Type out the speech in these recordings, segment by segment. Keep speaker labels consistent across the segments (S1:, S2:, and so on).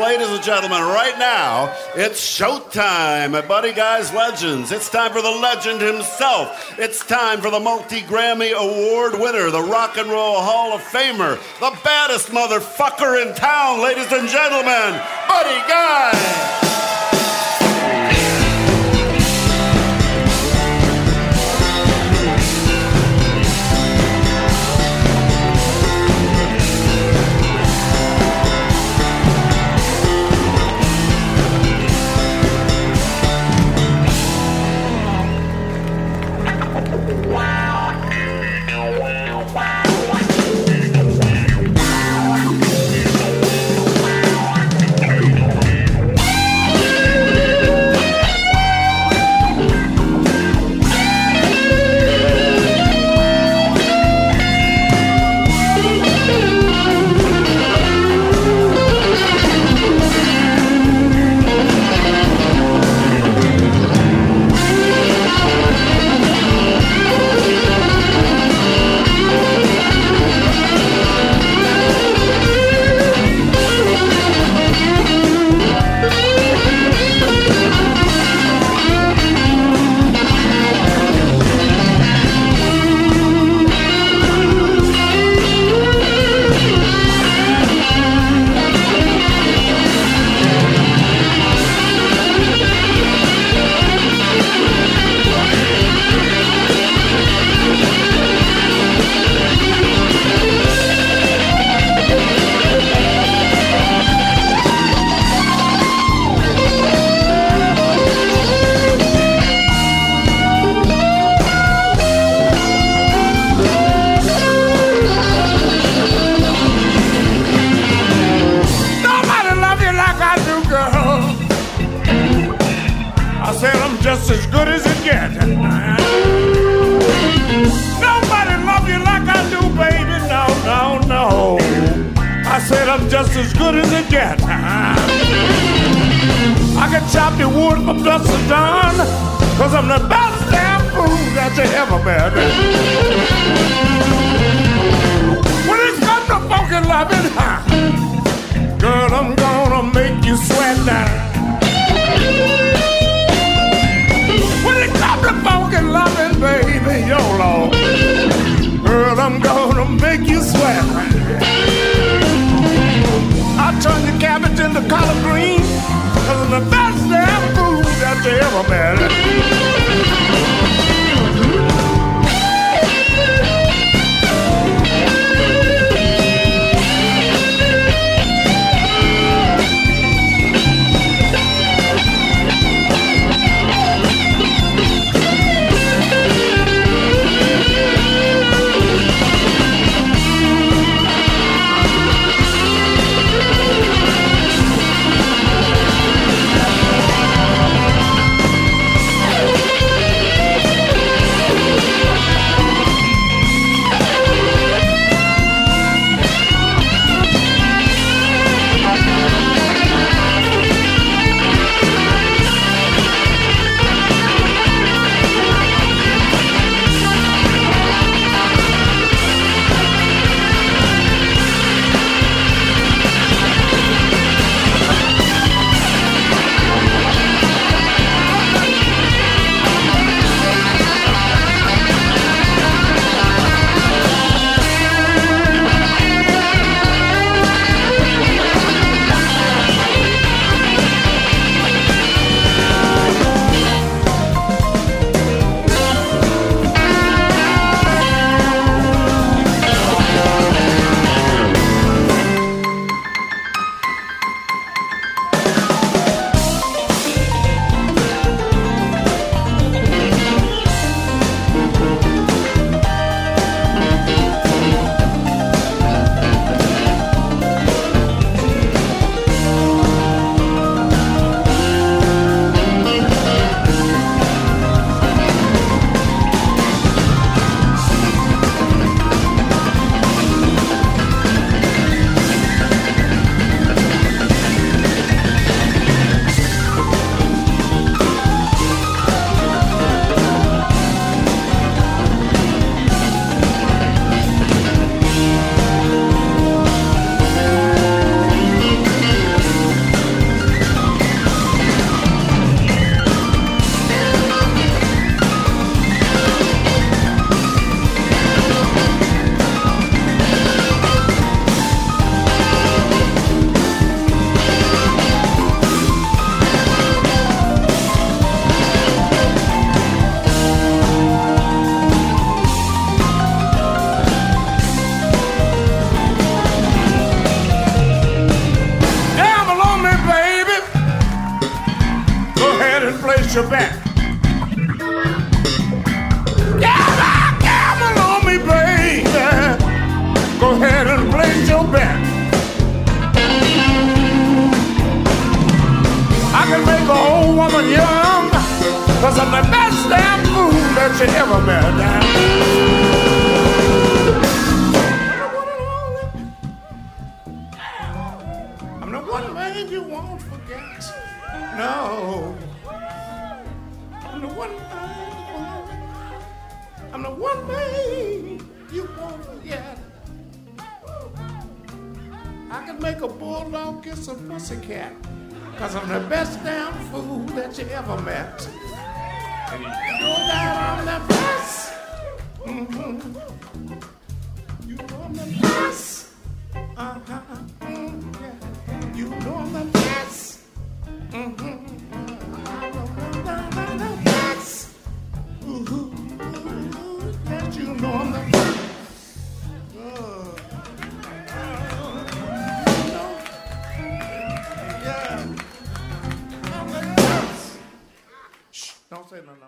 S1: ladies and gentlemen, right now, it's showtime at Buddy Guy's Legends. It's time for the legend himself. It's time for the multi Grammy Award winner, the Rock and Roll Hall of Famer, the baddest motherfucker in town, ladies and gentlemen, Buddy Guy.
S2: From to dawn, cause I'm the best damn fool that you ever met. When it comes to funky loving, huh? Girl, I'm gonna make you sweat now. When it comes to funky loving, baby, yo, Lord. Girl, I'm gonna make you sweat. I'll turn your cabbage into collard green. That ever met. Place your bet. Gamble, gamble on me, baby. Go ahead and place your bet. I can make a old woman young, cause I'm the best damn fool that you ever met. No. I'm the one won't. I'm the one man you won't forget. I can make a bulldog kiss a pussycat. Cause I'm the best damn fool that you ever met. You know that I'm the best. Mhm. You know I'm the best.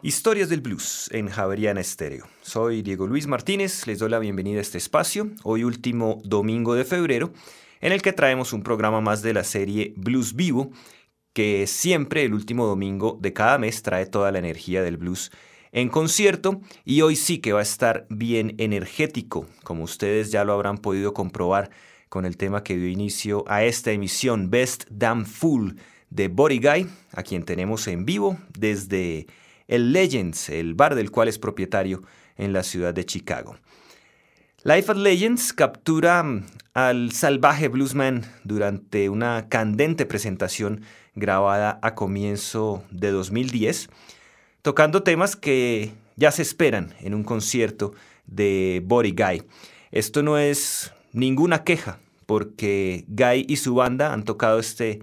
S3: Historias del Blues en Javeriana Estéreo. Soy Diego Luis Martínez, les doy la bienvenida a este espacio, hoy último domingo de febrero, en el que traemos un programa más de la serie Blues Vivo, que siempre el último domingo de cada mes trae toda la energía del blues en concierto y hoy sí que va a estar bien energético, como ustedes ya lo habrán podido comprobar con el tema que dio inicio a esta emisión Best Damn Fool de Body Guy, a quien tenemos en vivo desde el Legends, el bar del cual es propietario en la ciudad de Chicago. Life at Legends captura mm, al salvaje bluesman durante una candente presentación grabada a comienzo de 2010, tocando temas que ya se esperan en un concierto de Body Guy. Esto no es ninguna queja, porque Guy y su banda han tocado este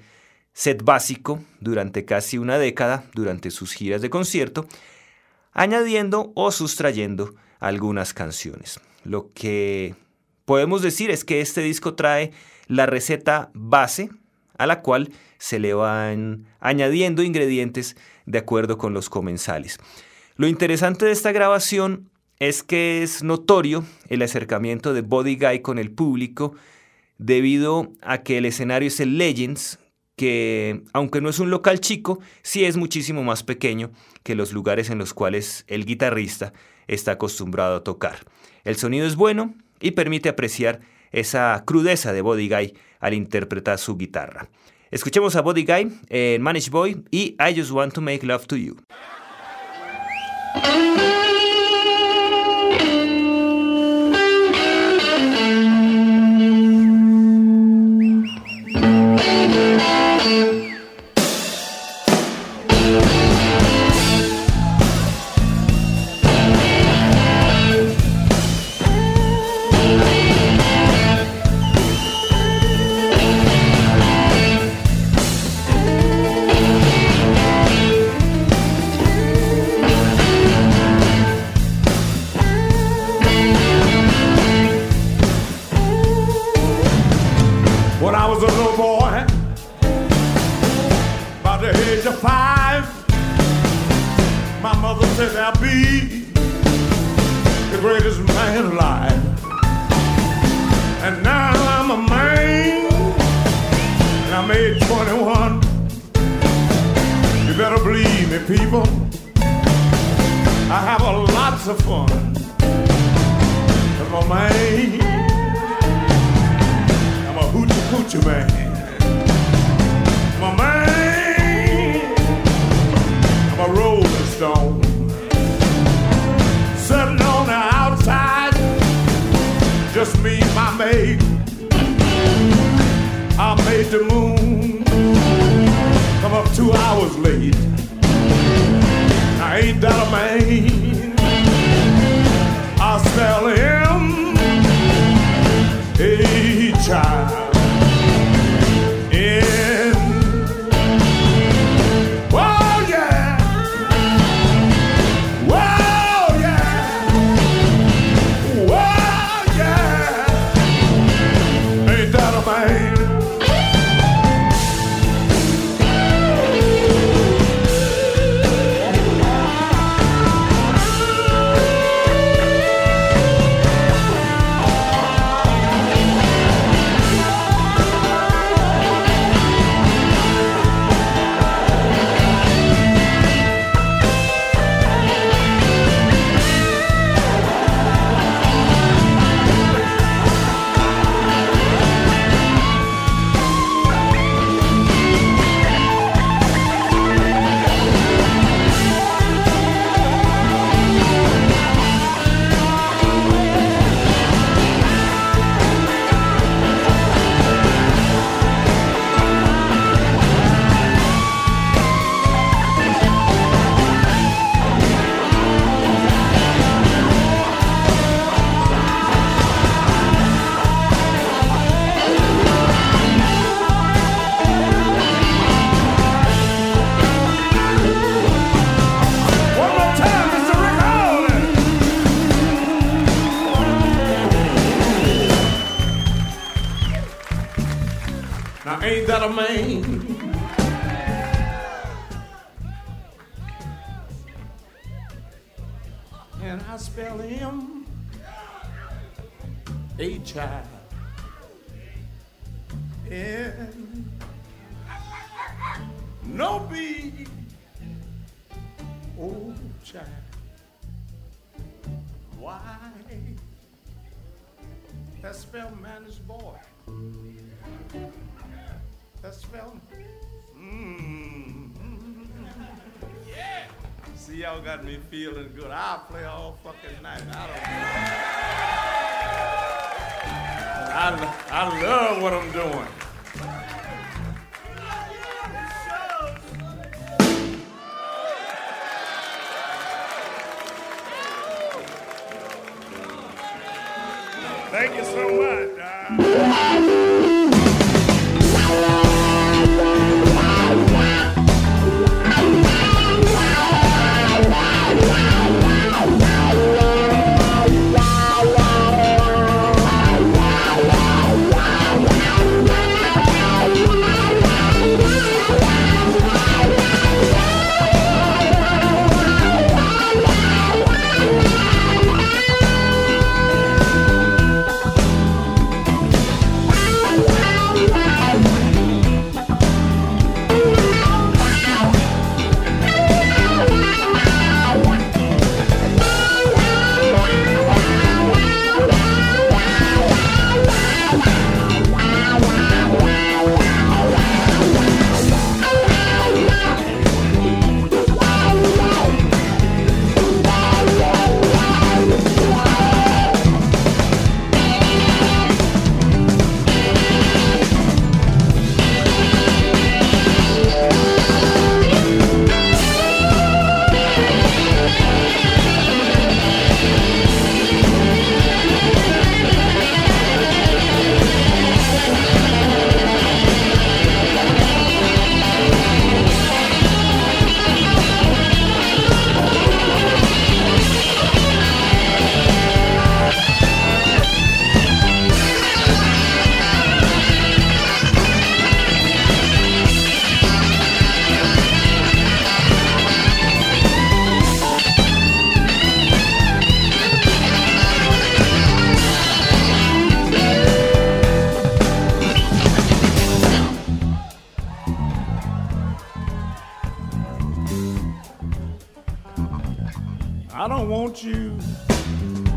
S3: set básico durante casi una década durante sus giras de concierto, añadiendo o sustrayendo algunas canciones. Lo que podemos decir es que este disco trae la receta base a la cual se le van añadiendo ingredientes de acuerdo con los comensales. Lo interesante de esta grabación es que es notorio el acercamiento de Body Guy con el público debido a que el escenario es el Legends, que aunque no es un local chico, sí es muchísimo más pequeño que los lugares en los cuales el guitarrista está acostumbrado a tocar. El sonido es bueno y permite apreciar esa crudeza de Body Guy al interpretar su guitarra. Escuchemos a Body Guy en Manage Boy y I Just Want to Make Love to You.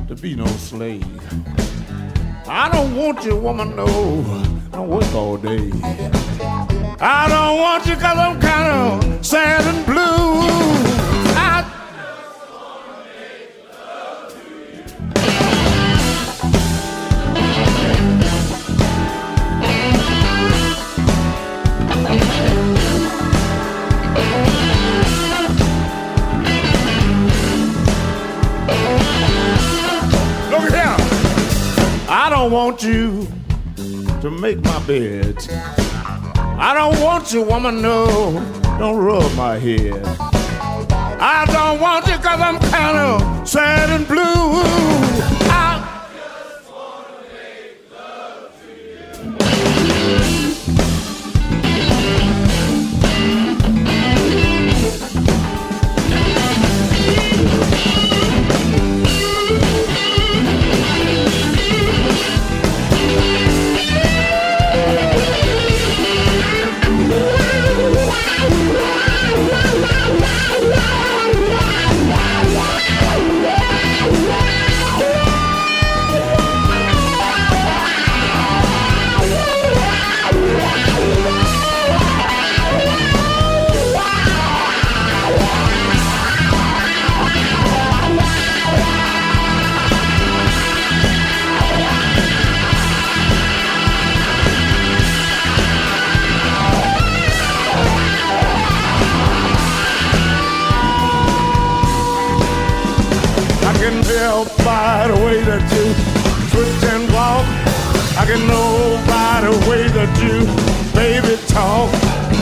S2: Woman, no, slave. I don't want you, woman though. don't work all day. I don't want you cause I'm kind of sad and blue. Want you to make my bed. I don't want you, woman, no, don't rub my head. I don't want you cause I'm kind of sad and blue. nobody way that you twist and walk. I can nobody way that you baby talk.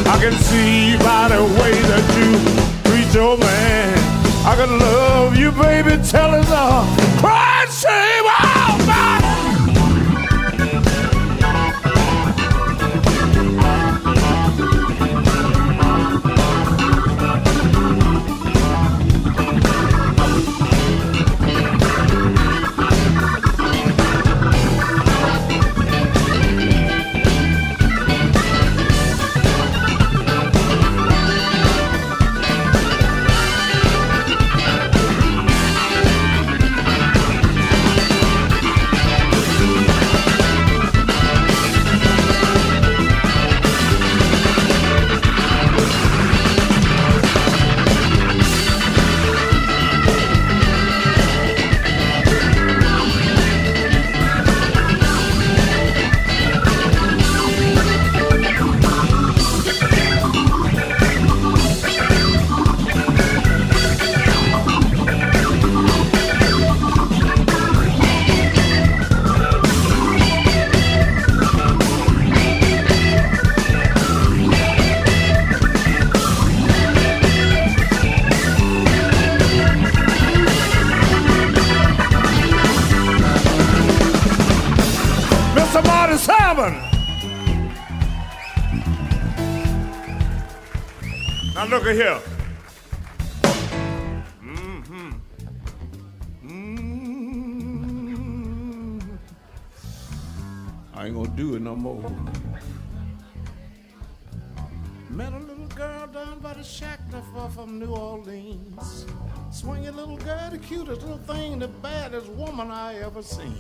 S2: I can see by the way that you treat your man. I can love you, baby, tell us all. Cry, shame, At here. Mm-hmm. I ain't gonna do it no more. Met a little girl down by the shack not far from New Orleans. Swinging little girl, the cutest little thing, the baddest woman I ever seen.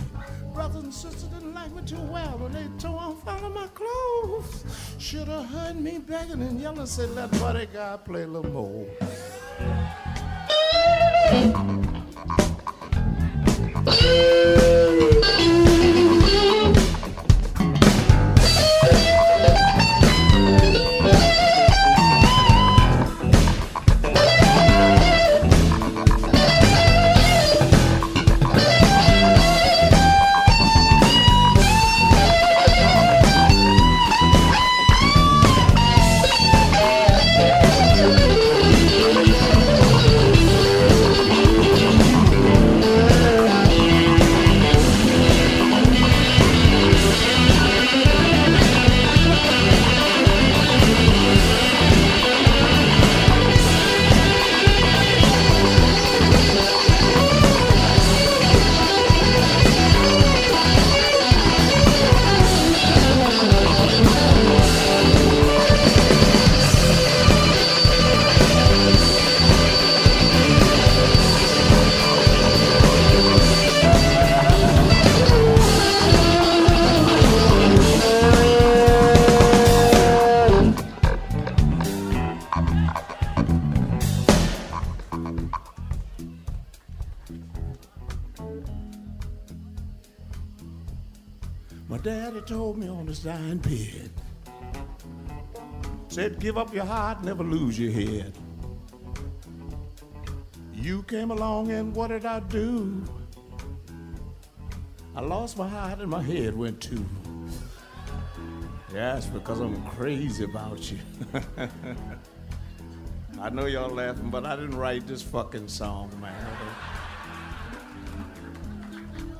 S2: Brothers and sisters didn't like me too well when they tore all of my clothes. Should have heard me begging and yelling, said, let buddy guy play a little more. Said, give up your heart, never lose your head. You came along and what did I do? I lost my heart and my head went too. Yeah, it's because I'm crazy about you. I know y'all laughing, but I didn't write this fucking song, man.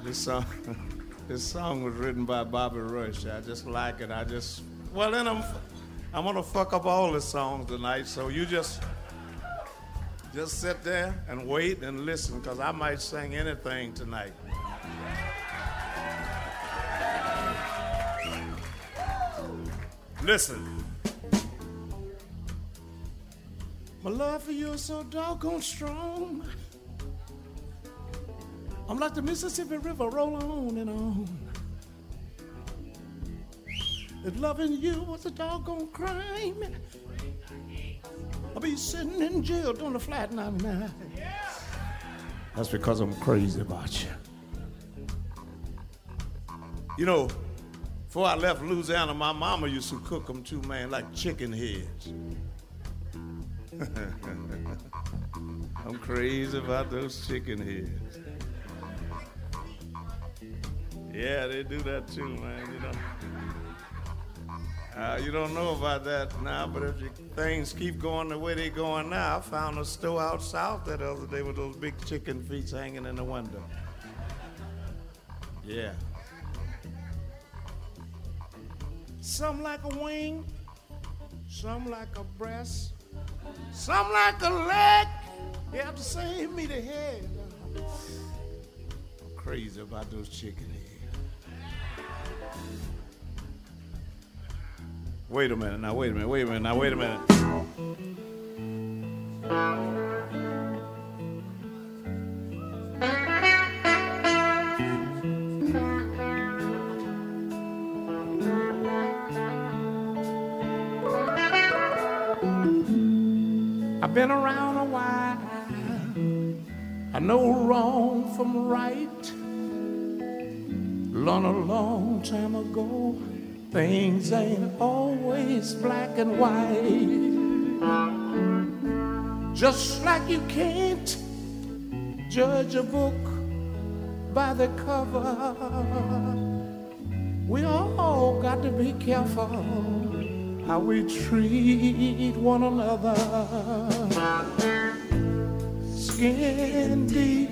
S2: This song, this song was written by Bobby Rush. I just like it. I just, well, then I'm, I'm gonna fuck up all the songs tonight. So you just, just sit there and wait and listen, cause I might sing anything tonight. Listen. My love for you is so doggone strong. I'm like the Mississippi River, roll on and on. If loving you was a doggone crime, I'll be sitting in jail doing the flat 99. That's because I'm crazy about you. You know, before I left Louisiana, my mama used to cook them too, man, like chicken heads. I'm crazy about those chicken heads. Yeah, they do that too, man. You know. Uh, you don't know about that now, but if you, things keep going the way they're going now, I found a store out south that other day with those big chicken feet hanging in the window. Yeah. Some like a wing, some like a breast, some like a leg. You have to save me the head. I'm crazy about those chicken heads. Wait a minute, now wait a minute, wait a minute, now wait a minute. I've been around a while. I know wrong from right. Learned a long time ago. Things ain't always black and white. Just like you can't judge a book by the cover. We all got to be careful how we treat one another. Skin deep,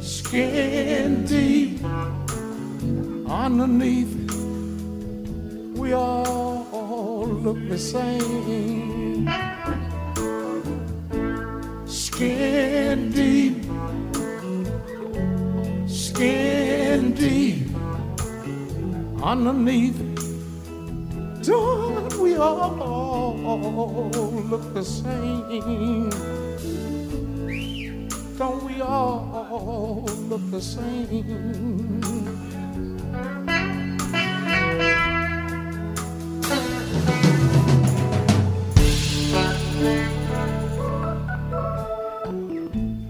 S2: skin deep, underneath we all look the same. Skin deep, skin deep underneath. Don't we all look the same? Don't we all look the same?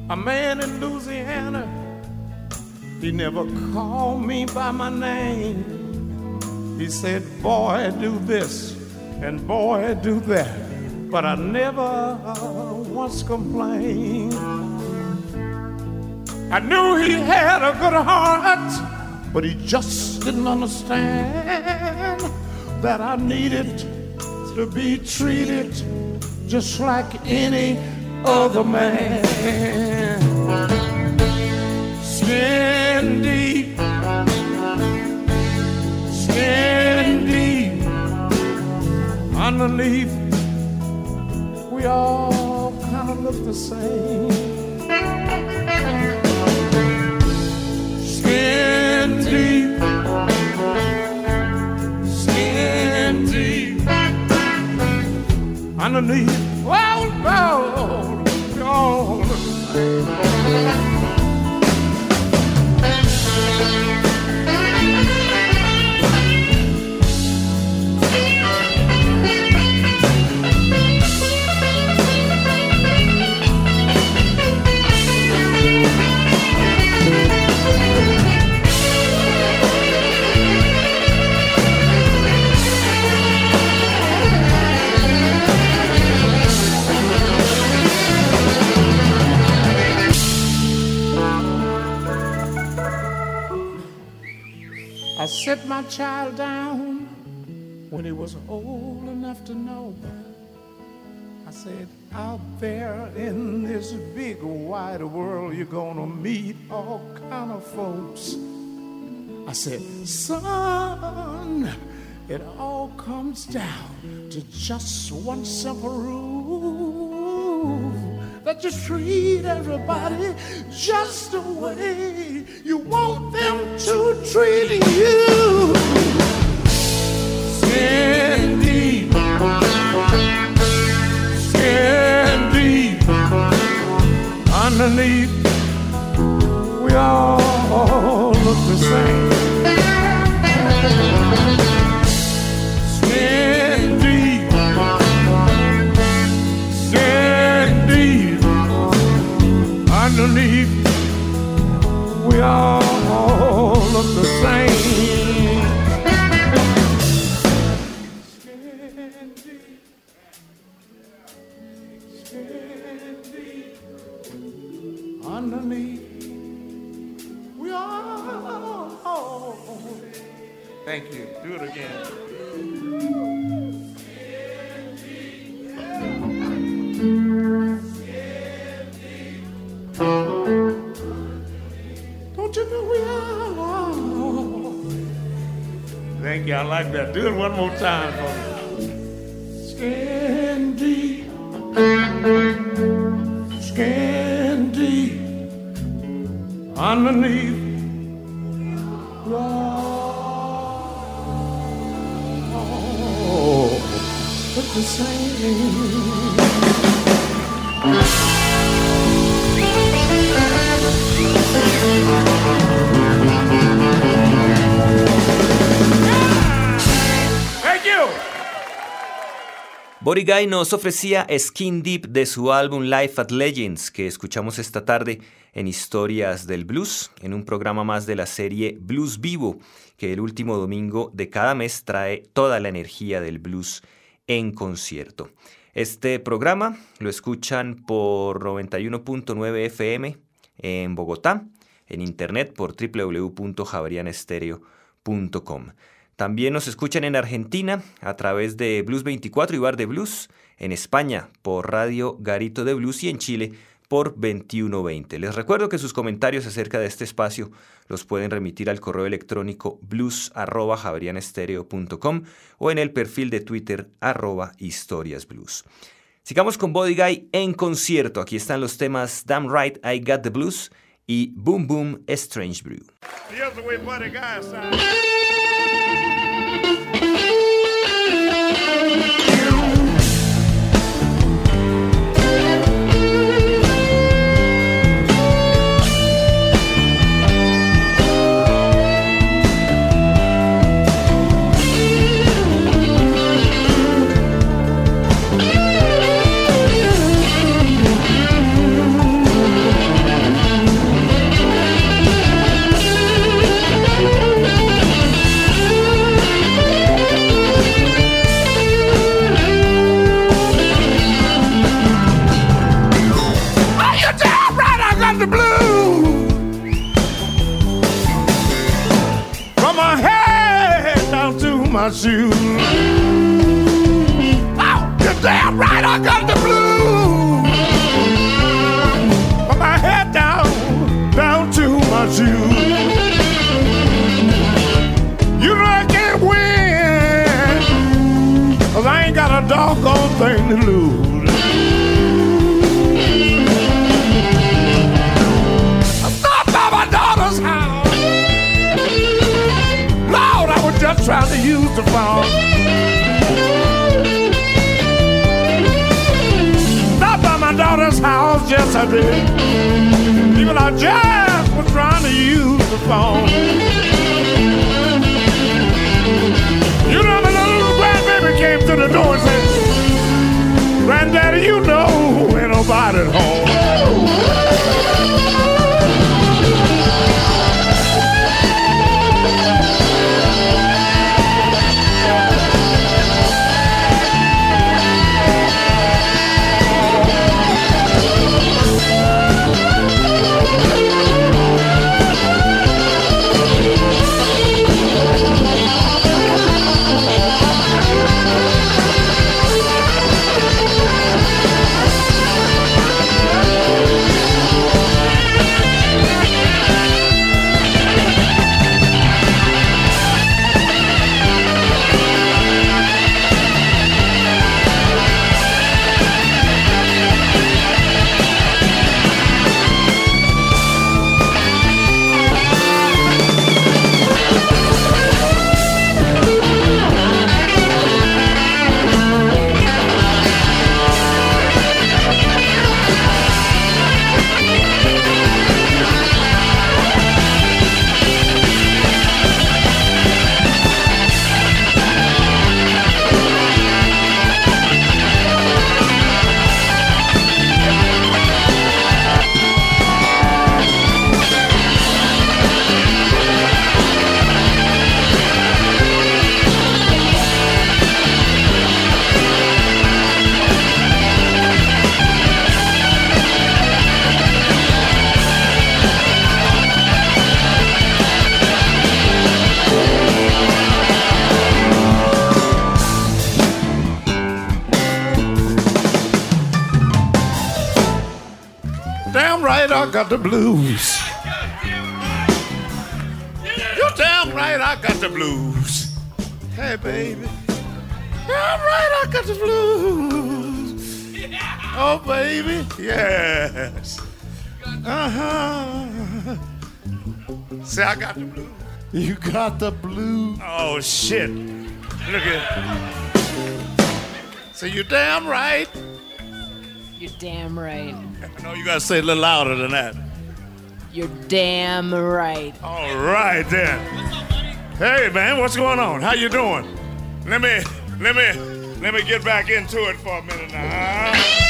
S2: A man in Louisiana, he never called me by my name. He said, Boy, do this, and boy, do that. But I never uh, once complained. I knew he had a good heart, but he just didn't understand that I needed to be treated just like any other man. Skin deep, skin deep, underneath, we all kind of look the same. Skin deep, skin deep, underneath. Oh, set my child down when he was old enough to know. I said, out there in this big wide world, you're gonna meet all kind of folks. I said, son, it all comes down to just one simple rule that you treat everybody just the way you want them to treat you. Skin deep, skin deep, underneath,
S3: Body nos ofrecía Skin Deep de su álbum Life at Legends, que escuchamos esta tarde en Historias del Blues, en un programa más de la serie Blues Vivo, que el último domingo de cada mes trae toda la energía del blues en concierto. Este programa lo escuchan por 91.9 FM en Bogotá, en internet por www.javarianestereo.com. También nos escuchan en Argentina a través de Blues 24 y Bar de Blues, en España por Radio Garito de Blues y en Chile por 2120. Les recuerdo que sus comentarios acerca de este espacio los pueden remitir al correo electrónico blues.javerianestereo.com o en el perfil de Twitter arroba historiasblues. Sigamos con Body Guy en concierto. Aquí están los temas Damn Right I Got the Blues y Boom Boom Strange Brew. Thank you.
S2: My shoes. Oh, you're damn right, I got the blues. House, yes I. Just was trying to use the phone. You know, my little grandbaby came to the door and said, Granddaddy, you know ain't nobody home. Blues. You're damn right, I got the blues. Hey, baby. Damn right, I got the blues. Oh, baby, yes. Uh huh. Say, I got the blues. You got the blues. Oh, shit. Look at So you damn right.
S4: You're damn right.
S2: No, you gotta say it a little louder than that.
S4: You're damn right.
S2: All right then. Hey man, what's going on? How you doing? Let me let me let me get back into it for a minute now.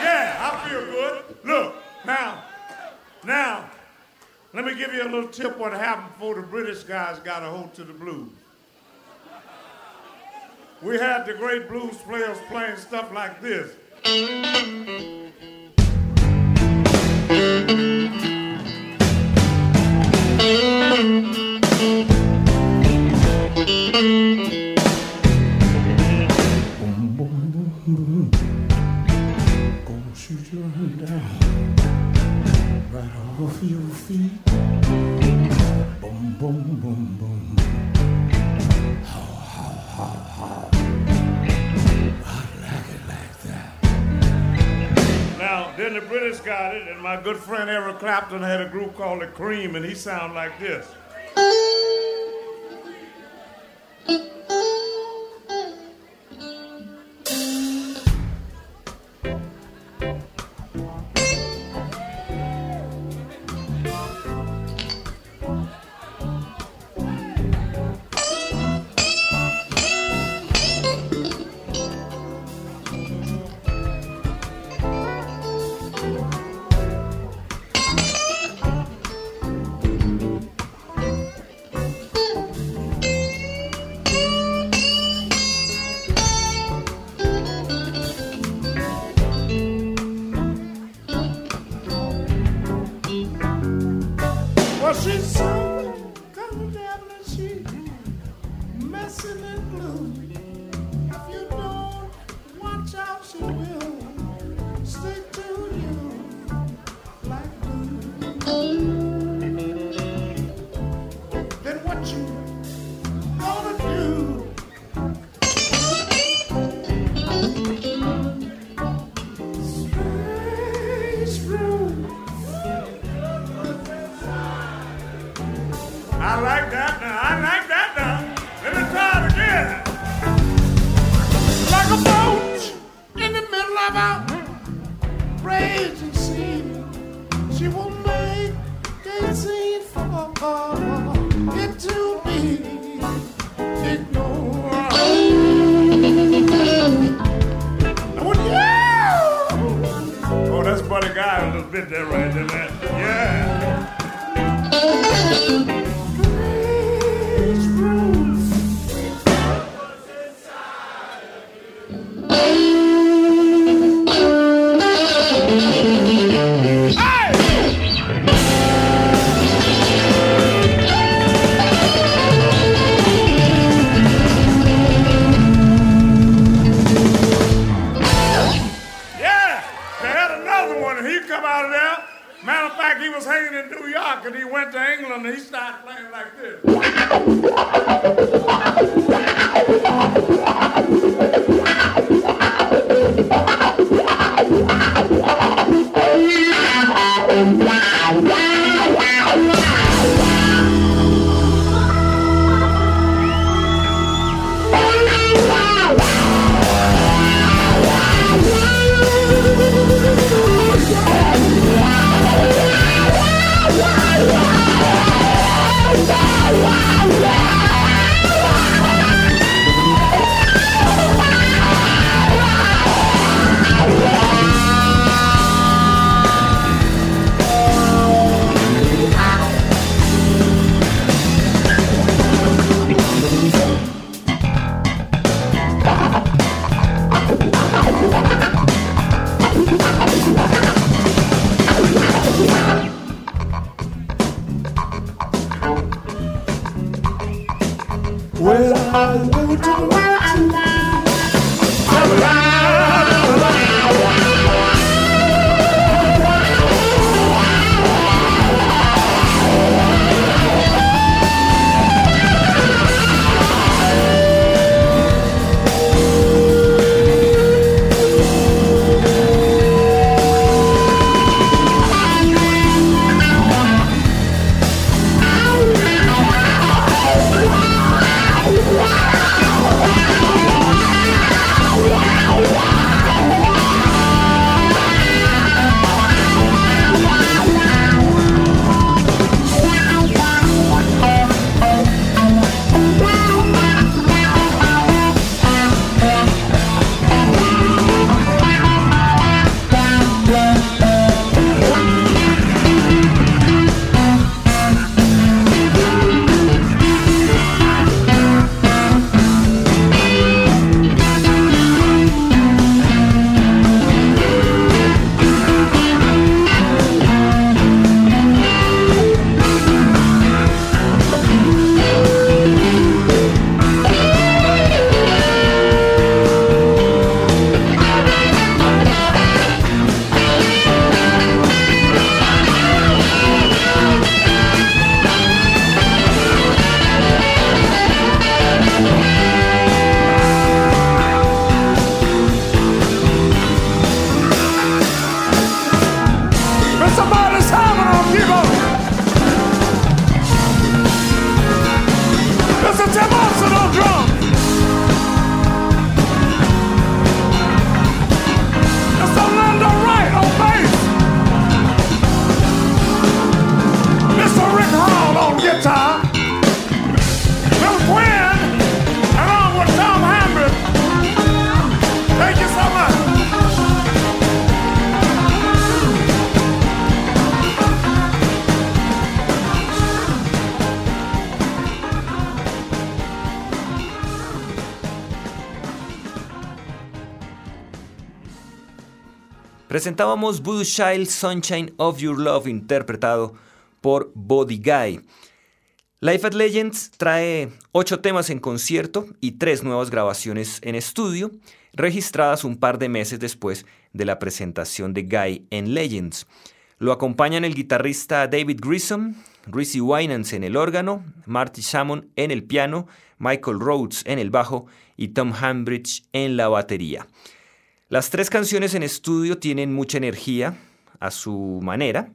S2: Yeah, I feel good. Look, now, now, let me give you a little tip what happened before the British guys got a hold to the blues. We had the great blues players playing stuff like this. My good friend Eric Clapton had a group called The Cream, and he sounded like this. Then what you
S3: Presentábamos Voodoo Child Sunshine of Your Love interpretado por Body Guy. Life at Legends trae ocho temas en concierto y tres nuevas grabaciones en estudio, registradas un par de meses después de la presentación de Guy en Legends. Lo acompañan el guitarrista David Grissom, Rizzy Winans en el órgano, Marty Salmon en el piano, Michael Rhodes en el bajo y Tom Hambridge en la batería. Las tres canciones en estudio tienen mucha energía a su manera,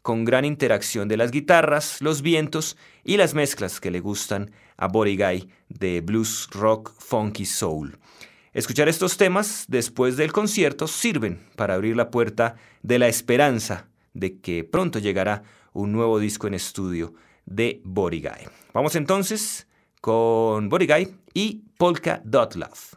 S3: con gran interacción de las guitarras, los vientos y las mezclas que le gustan a Body Guy de blues, rock, funky, soul. Escuchar estos temas después del concierto sirven para abrir la puerta de la esperanza de que pronto llegará un nuevo disco en estudio de Body Guy. Vamos entonces con Body Guy y Polka Dot Love.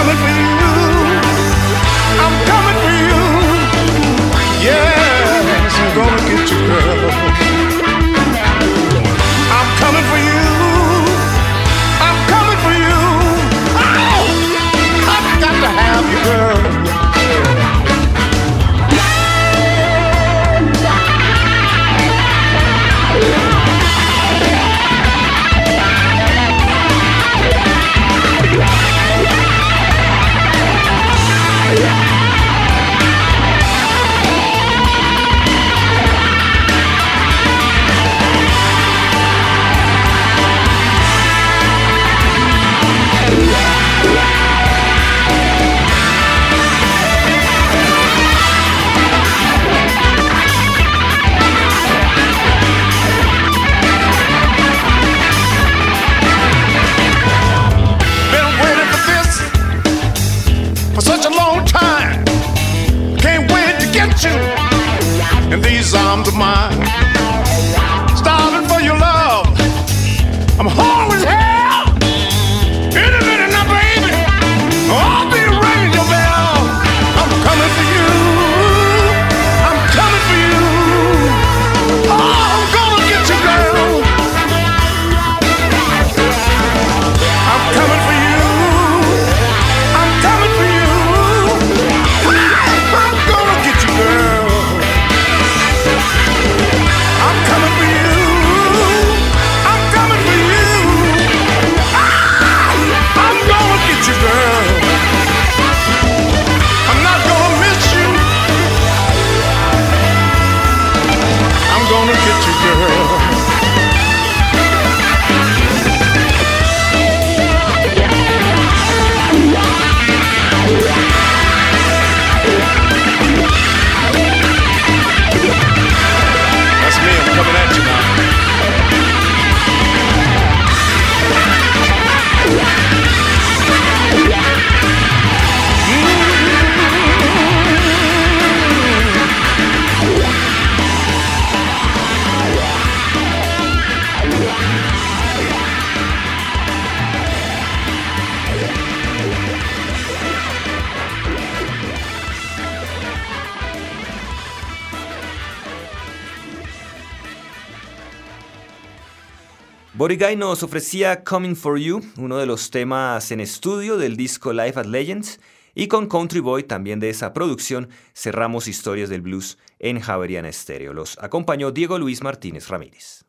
S2: Rodolfo Morrigay nos ofrecía Coming for You, uno de los temas en estudio del disco Live at Legends, y con Country Boy, también de esa producción, cerramos Historias del Blues en Javeriana Estéreo. Los acompañó Diego Luis Martínez Ramírez.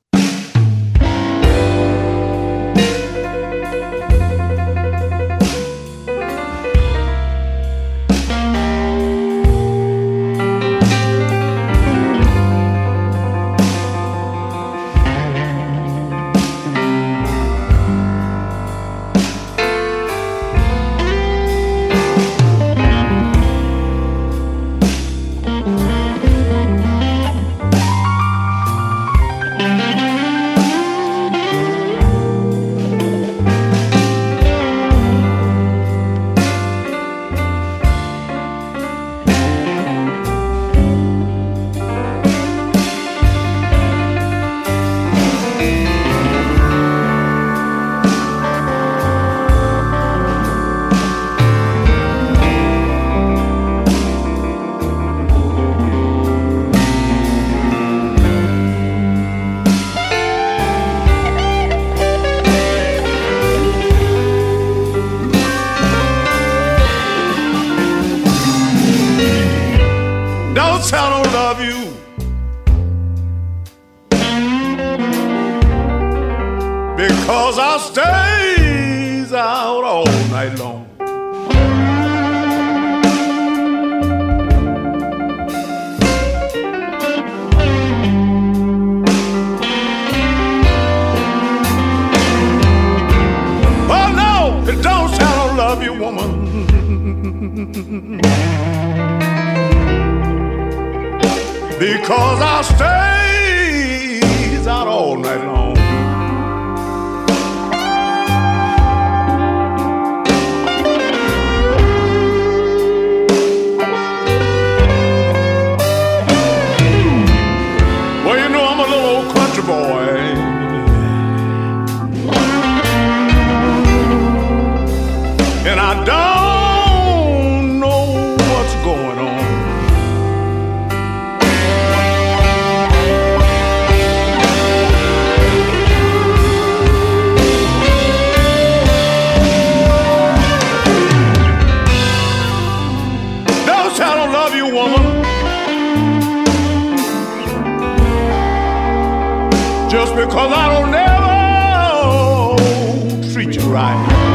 S2: Just because I don't never treat you right.